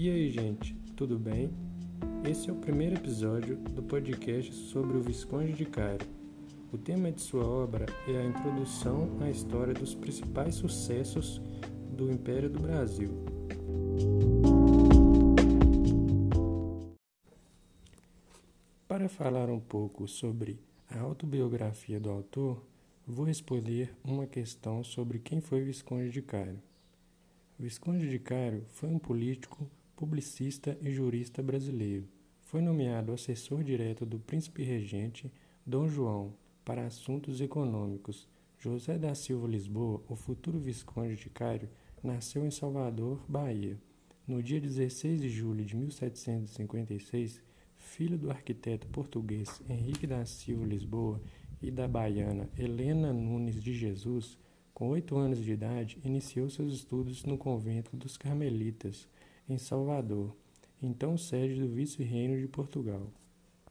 E aí, gente, tudo bem? Esse é o primeiro episódio do podcast sobre o Visconde de Cairo. O tema de sua obra é a introdução à história dos principais sucessos do Império do Brasil. Para falar um pouco sobre a autobiografia do autor, vou responder uma questão sobre quem foi Visconde de Cairo. Visconde de Cairo foi um político publicista e jurista brasileiro. Foi nomeado assessor direto do príncipe regente Dom João para assuntos econômicos. José da Silva Lisboa, o futuro Visconde de Cairo, nasceu em Salvador, Bahia. No dia 16 de julho de 1756, filho do arquiteto português Henrique da Silva Lisboa e da baiana Helena Nunes de Jesus, com oito anos de idade, iniciou seus estudos no convento dos Carmelitas, em Salvador, então sede do vice-reino de Portugal.